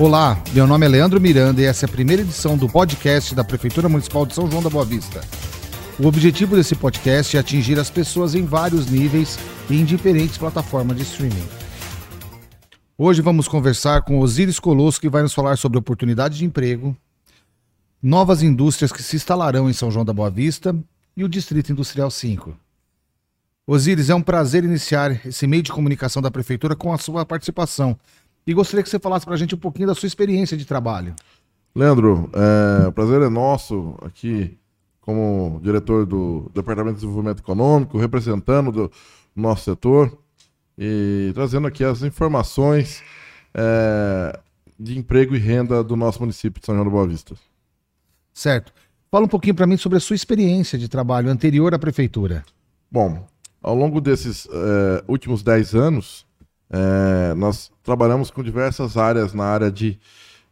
Olá, meu nome é Leandro Miranda e essa é a primeira edição do podcast da Prefeitura Municipal de São João da Boa Vista. O objetivo desse podcast é atingir as pessoas em vários níveis e em diferentes plataformas de streaming. Hoje vamos conversar com Osiris Colosso, que vai nos falar sobre oportunidade de emprego, novas indústrias que se instalarão em São João da Boa Vista e o Distrito Industrial 5. Osiris, é um prazer iniciar esse meio de comunicação da Prefeitura com a sua participação. E gostaria que você falasse para a gente um pouquinho da sua experiência de trabalho. Leandro, é, o prazer é nosso aqui, como diretor do Departamento de Desenvolvimento Econômico, representando do nosso setor e trazendo aqui as informações é, de emprego e renda do nosso município de São João do Boa Vista. Certo. Fala um pouquinho para mim sobre a sua experiência de trabalho anterior à prefeitura. Bom, ao longo desses é, últimos 10 anos, é, nós trabalhamos com diversas áreas na área de,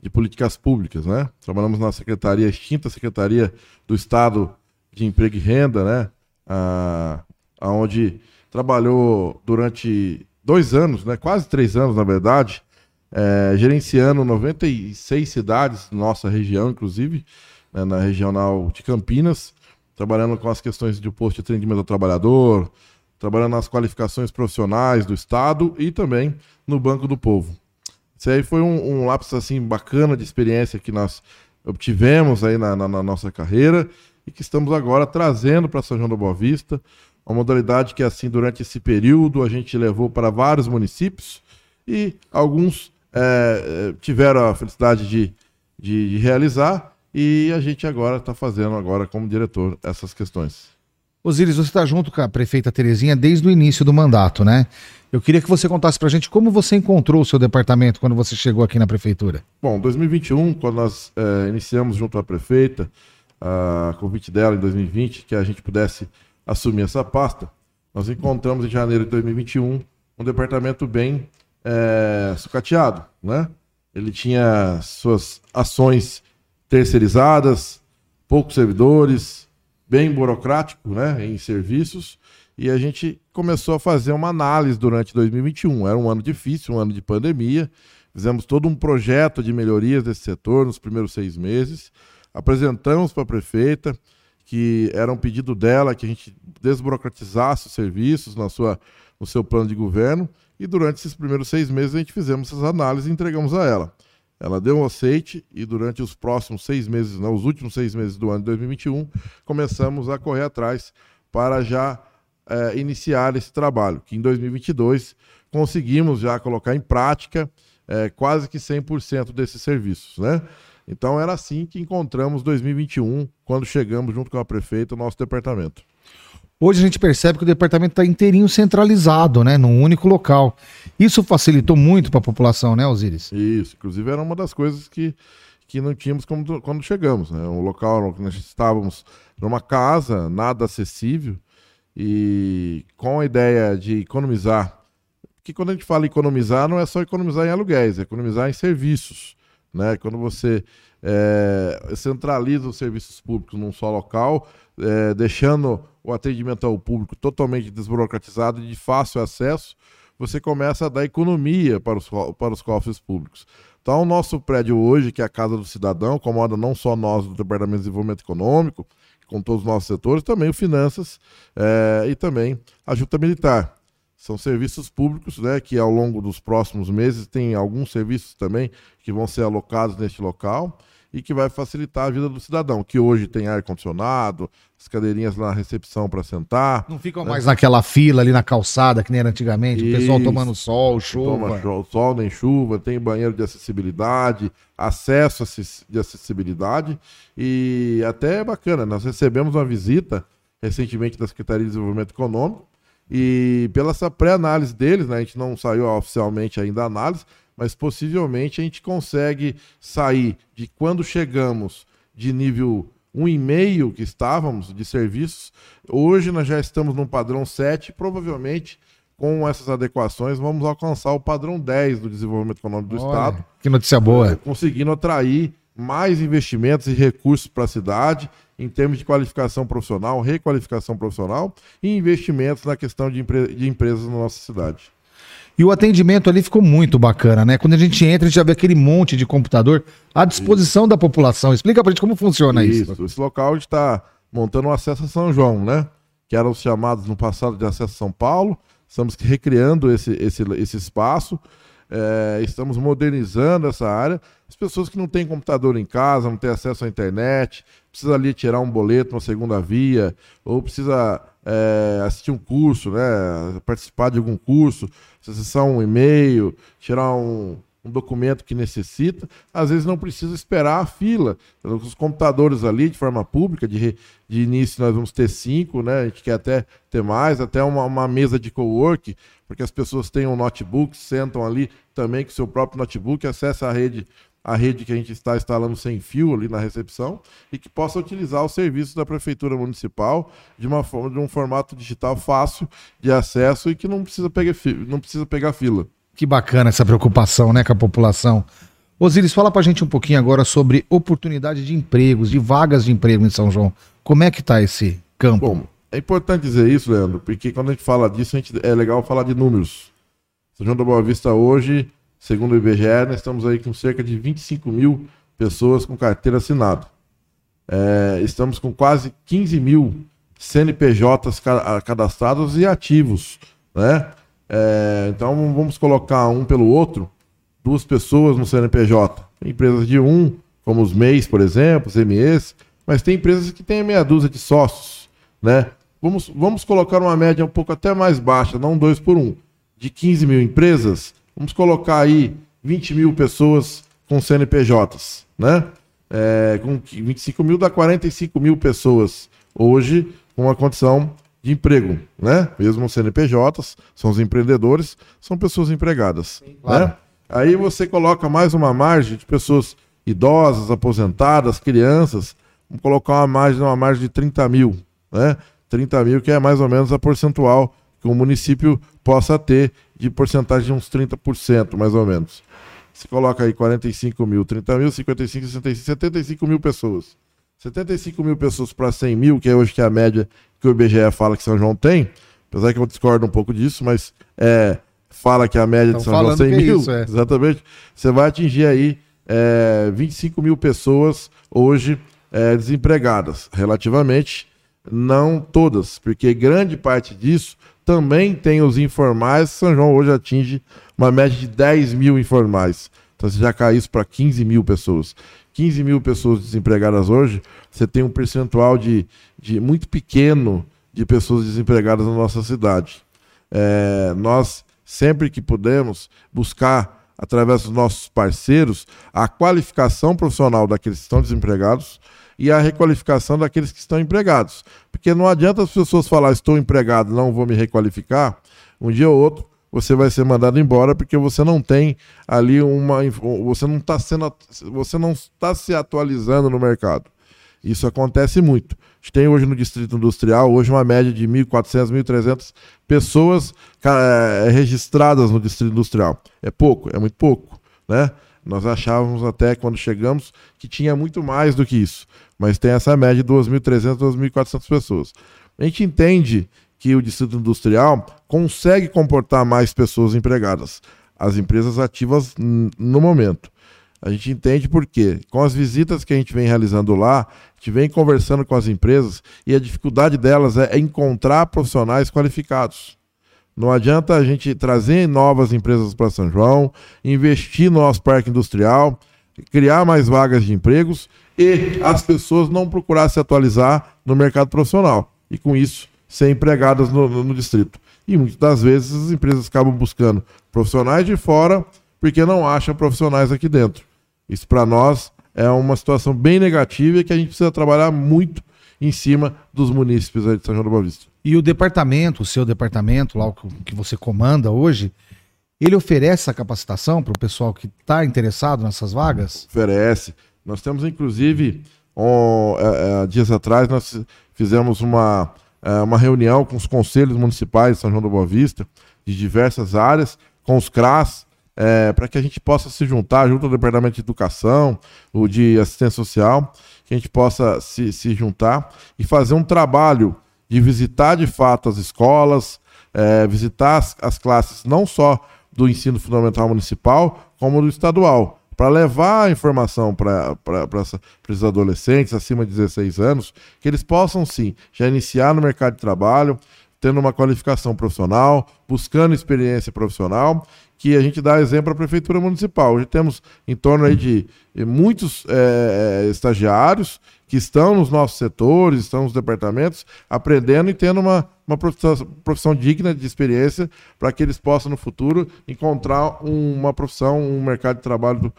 de políticas públicas, né? Trabalhamos na secretaria, extinta secretaria do Estado de Emprego e Renda, né? Ah, onde trabalhou durante dois anos, né? Quase três anos, na verdade, é, gerenciando 96 cidades, nossa região, inclusive, né, na regional de Campinas, trabalhando com as questões de posto de atendimento ao trabalhador, trabalhando nas qualificações profissionais do Estado e também no Banco do Povo. Isso aí foi um, um lápis assim bacana de experiência que nós obtivemos aí na, na, na nossa carreira e que estamos agora trazendo para São João da Boa Vista, uma modalidade que assim durante esse período a gente levou para vários municípios e alguns é, tiveram a felicidade de, de, de realizar e a gente agora está fazendo agora como diretor essas questões. Osiris, você está junto com a prefeita Terezinha desde o início do mandato, né? Eu queria que você contasse para a gente como você encontrou o seu departamento quando você chegou aqui na prefeitura. Bom, 2021, quando nós é, iniciamos junto à prefeita, a convite dela em 2020, que a gente pudesse assumir essa pasta, nós encontramos em janeiro de 2021 um departamento bem é, sucateado, né? Ele tinha suas ações terceirizadas, poucos servidores, bem burocrático né, em serviços, e a gente começou a fazer uma análise durante 2021. Era um ano difícil, um ano de pandemia. Fizemos todo um projeto de melhorias desse setor nos primeiros seis meses. Apresentamos para a prefeita que era um pedido dela que a gente desburocratizasse os serviços na sua, no seu plano de governo. E durante esses primeiros seis meses a gente fizemos essas análises e entregamos a ela. Ela deu um aceite e durante os próximos seis meses, não, os últimos seis meses do ano de 2021, começamos a correr atrás para já é, iniciar esse trabalho, que em 2022 conseguimos já colocar em prática é, quase que 100% desses serviços, né? Então era assim que encontramos 2021, quando chegamos junto com a prefeita, o nosso departamento. Hoje a gente percebe que o departamento está inteirinho centralizado, né, num único local. Isso facilitou muito para a população, né, Osiris? Isso, inclusive era uma das coisas que, que não tínhamos quando, quando chegamos. Né? Um local que nós estávamos numa casa, nada acessível, e com a ideia de economizar. Porque quando a gente fala economizar, não é só economizar em aluguéis, é economizar em serviços. Né? Quando você é, centraliza os serviços públicos num só local, é, deixando o atendimento ao público totalmente desburocratizado e de fácil acesso, você começa a dar economia para os, para os cofres públicos. Então, o nosso prédio hoje, que é a Casa do Cidadão, comanda não só nós do Departamento de Desenvolvimento Econômico, com todos os nossos setores, também o Finanças é, e também a Junta Militar. São serviços públicos né, que ao longo dos próximos meses tem alguns serviços também que vão ser alocados neste local e que vai facilitar a vida do cidadão, que hoje tem ar-condicionado, as cadeirinhas na recepção para sentar. Não ficam né? mais naquela fila ali na calçada, que nem era antigamente, Isso. o pessoal tomando sol, chuva. Toma sol nem chuva, tem banheiro de acessibilidade, acesso de acessibilidade e até é bacana, nós recebemos uma visita recentemente da Secretaria de Desenvolvimento Econômico e pela essa pré-análise deles, né, a gente não saiu oficialmente ainda a análise, mas possivelmente a gente consegue sair de quando chegamos de nível 1,5 que estávamos de serviços, hoje nós já estamos no padrão 7, provavelmente com essas adequações vamos alcançar o padrão 10 do desenvolvimento econômico do Olha, Estado. Que notícia boa. Conseguindo atrair mais investimentos e recursos para a cidade em termos de qualificação profissional, requalificação profissional e investimentos na questão de, empre de empresas na nossa cidade. E o atendimento ali ficou muito bacana, né? Quando a gente entra, a gente já vê aquele monte de computador à disposição da população. Explica pra gente como funciona isso. Isso, esse local está montando o acesso a São João, né? Que eram os chamados no passado de acesso a São Paulo. Estamos recriando esse, esse, esse espaço. É, estamos modernizando essa área. As pessoas que não têm computador em casa, não têm acesso à internet, precisa ali tirar um boleto, uma segunda via, ou precisa é, assistir um curso, né, participar de algum curso, acessar um e-mail, tirar um, um documento que necessita, às vezes não precisa esperar a fila. Os computadores ali, de forma pública, de, de início nós vamos ter cinco, né? A gente quer até ter mais, até uma, uma mesa de co-work, porque as pessoas têm um notebook, sentam ali também com o seu próprio notebook, acessa a rede a rede que a gente está instalando sem fio ali na recepção e que possa utilizar os serviços da prefeitura municipal de uma forma de um formato digital fácil de acesso e que não precisa pegar, não precisa pegar fila. Que bacana essa preocupação, né, com a população. Osiris, fala pra gente um pouquinho agora sobre oportunidade de empregos, de vagas de emprego em São João. Como é que tá esse campo? Bom, é importante dizer isso, Leandro, porque quando a gente fala disso, gente, é legal falar de números. São João da Boa Vista hoje, segundo o IBGE, nós estamos aí com cerca de 25 mil pessoas com carteira assinada. É, estamos com quase 15 mil CNPJs cadastrados e ativos, né? É, então vamos colocar um pelo outro, duas pessoas no CNPJ. Tem empresas de um, como os MEIs, por exemplo, os MEs, mas tem empresas que têm meia dúzia de sócios, né? Vamos, vamos colocar uma média um pouco até mais baixa, não dois por um, de 15 mil empresas, vamos colocar aí 20 mil pessoas com CNPJs, né? É, com 25 mil dá 45 mil pessoas hoje com uma condição de emprego, né? Mesmo CNPJs, são os empreendedores, são pessoas empregadas, Sim, claro. né? Aí você coloca mais uma margem de pessoas idosas, aposentadas, crianças, vamos colocar uma margem, uma margem de 30 mil, né? 30 mil que é mais ou menos a percentual que o município possa ter de porcentagem de uns 30%, mais ou menos. Você coloca aí 45 mil, 30 mil, 55, 65, 75 mil pessoas. 75 mil pessoas para 100 mil, que é hoje que é a média que o IBGE fala que São João tem, apesar que eu discordo um pouco disso, mas é, fala que a média Estão de São João é 100 mil, isso, é. exatamente, você vai atingir aí é, 25 mil pessoas hoje é, desempregadas, relativamente, não todas, porque grande parte disso também tem os informais, São João hoje atinge uma média de 10 mil informais. Então você já cai isso para 15 mil pessoas. 15 mil pessoas desempregadas hoje, você tem um percentual de, de muito pequeno de pessoas desempregadas na nossa cidade. É, nós, sempre que podemos, buscar, através dos nossos parceiros, a qualificação profissional daqueles que estão desempregados e a requalificação daqueles que estão empregados. Porque não adianta as pessoas falar, estou empregado, não vou me requalificar, um dia ou outro você vai ser mandado embora porque você não tem ali uma você não está sendo você não está se atualizando no mercado. Isso acontece muito. A gente tem hoje no Distrito Industrial, hoje uma média de 1.400, 1.300 pessoas é, registradas no Distrito Industrial. É pouco, é muito pouco, né? Nós achávamos até quando chegamos que tinha muito mais do que isso, mas tem essa média de 2.300, 2.400 pessoas. A gente entende que o distrito industrial consegue comportar mais pessoas empregadas, as empresas ativas no momento. A gente entende por quê. Com as visitas que a gente vem realizando lá, a gente vem conversando com as empresas e a dificuldade delas é encontrar profissionais qualificados. Não adianta a gente trazer novas empresas para São João, investir no nosso parque industrial, criar mais vagas de empregos e as pessoas não procurar se atualizar no mercado profissional. E com isso, ser empregadas no, no, distrito. E muitas das vezes as empresas acabam buscando profissionais de fora porque não acham profissionais aqui dentro. Isso para nós é uma situação bem negativa e que a gente precisa trabalhar muito em cima dos munícipes de São João do Boa Vista. E o departamento, o seu departamento, lá o que você comanda hoje, ele oferece essa capacitação para o pessoal que está interessado nessas vagas? Oferece. Nós temos, inclusive, um, é, é, dias atrás, nós fizemos uma, uma reunião com os conselhos municipais de São João da Boa Vista, de diversas áreas, com os CRAS, é, para que a gente possa se juntar junto ao Departamento de Educação, o de Assistência Social, que a gente possa se, se juntar e fazer um trabalho de visitar de fato as escolas, é, visitar as, as, classes não só do ensino fundamental municipal como do estadual para levar a informação para esses adolescentes acima de 16 anos, que eles possam sim já iniciar no mercado de trabalho, tendo uma qualificação profissional, buscando experiência profissional, que a gente dá exemplo à Prefeitura Municipal. Hoje temos em torno aí de muitos é, estagiários que estão nos nossos setores, estão nos departamentos, aprendendo e tendo uma, uma profissão, profissão digna de experiência para que eles possam, no futuro, encontrar um, uma profissão, um mercado de trabalho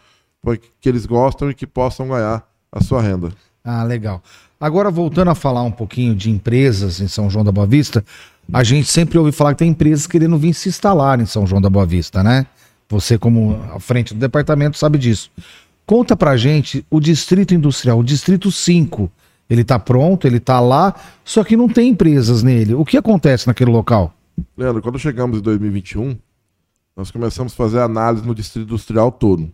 que eles gostam e que possam ganhar a sua renda. Ah, legal. Agora, voltando a falar um pouquinho de empresas em São João da Boa Vista, a gente sempre ouve falar que tem empresas querendo vir se instalar em São João da Boa Vista, né? Você, como à frente do departamento, sabe disso. Conta pra gente o Distrito Industrial, o Distrito 5. Ele tá pronto, ele tá lá, só que não tem empresas nele. O que acontece naquele local? Leandro, quando chegamos em 2021, nós começamos a fazer análise no Distrito Industrial todo.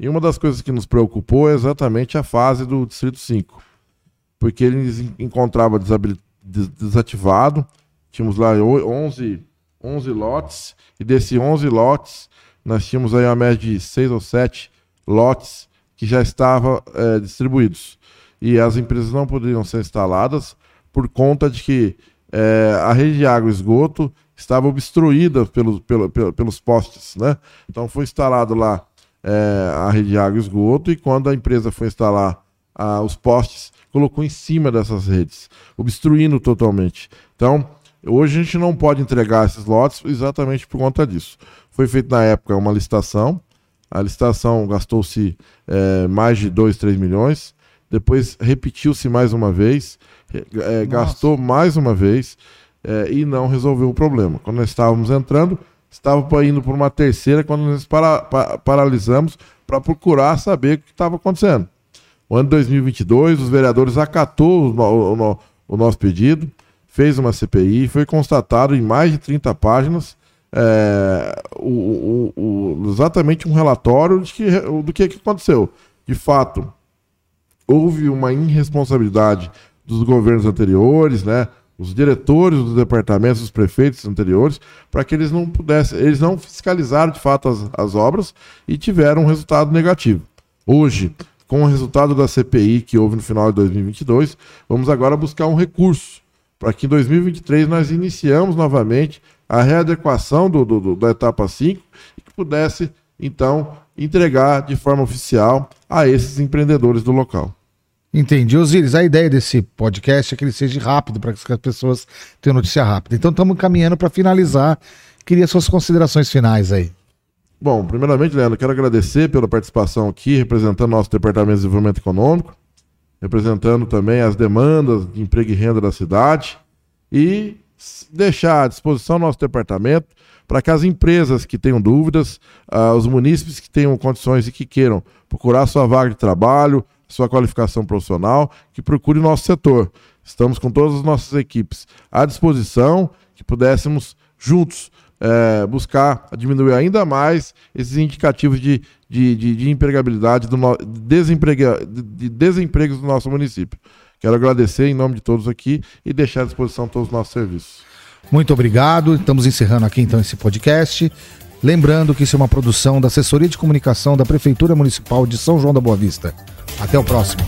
E uma das coisas que nos preocupou é exatamente a fase do Distrito 5. Porque ele encontrava desativado, tínhamos lá 11, 11 lotes, e desses 11 lotes, nós tínhamos aí uma média de 6 ou 7 lotes que já estavam é, distribuídos. E as empresas não poderiam ser instaladas por conta de que é, a rede de água e esgoto estava obstruída pelo, pelo, pelo, pelos postes. Né? Então foi instalado lá é, a rede de água e esgoto e quando a empresa foi instalar a, os postes, colocou em cima dessas redes, obstruindo totalmente. Então, hoje a gente não pode entregar esses lotes exatamente por conta disso. Foi feita na época uma licitação, a licitação gastou-se é, mais de 2, 3 milhões. Depois repetiu-se mais uma vez, é, gastou mais uma vez é, e não resolveu o problema. Quando nós estávamos entrando, estava indo por uma terceira, quando nós para, para, paralisamos para procurar saber o que estava acontecendo. O ano de 2022, os vereadores acatou o, o, o nosso pedido, fez uma CPI, foi constatado em mais de 30 páginas é, o, o, exatamente um relatório de que, do que, que aconteceu. De fato, houve uma irresponsabilidade dos governos anteriores, né? Os diretores dos departamentos, os prefeitos anteriores, para que eles não pudessem, eles não fiscalizaram de fato as, as obras e tiveram um resultado negativo. Hoje, com o resultado da CPI que houve no final de 2022, vamos agora buscar um recurso para que em 2023 nós iniciamos novamente a readequação do, do, da etapa 5 e que pudesse, então, entregar de forma oficial a esses empreendedores do local. Entendi. Osiris, a ideia desse podcast é que ele seja rápido, para que as pessoas tenham notícia rápida. Então, estamos caminhando para finalizar. Queria suas considerações finais aí. Bom, primeiramente, Leandro, quero agradecer pela participação aqui, representando nosso Departamento de Desenvolvimento Econômico, representando também as demandas de emprego e renda da cidade e deixar à disposição nosso departamento para que as empresas que tenham dúvidas, uh, os munícipes que tenham condições e que queiram procurar sua vaga de trabalho, sua qualificação profissional, que procure nosso setor. Estamos com todas as nossas equipes à disposição, que pudéssemos juntos é, buscar diminuir ainda mais esses indicativos de, de, de, de empregabilidade, do no, desemprega, de desemprego do nosso município. Quero agradecer em nome de todos aqui e deixar à disposição todos os nossos serviços. Muito obrigado. Estamos encerrando aqui então esse podcast. Lembrando que isso é uma produção da Assessoria de Comunicação da Prefeitura Municipal de São João da Boa Vista. Até o próximo.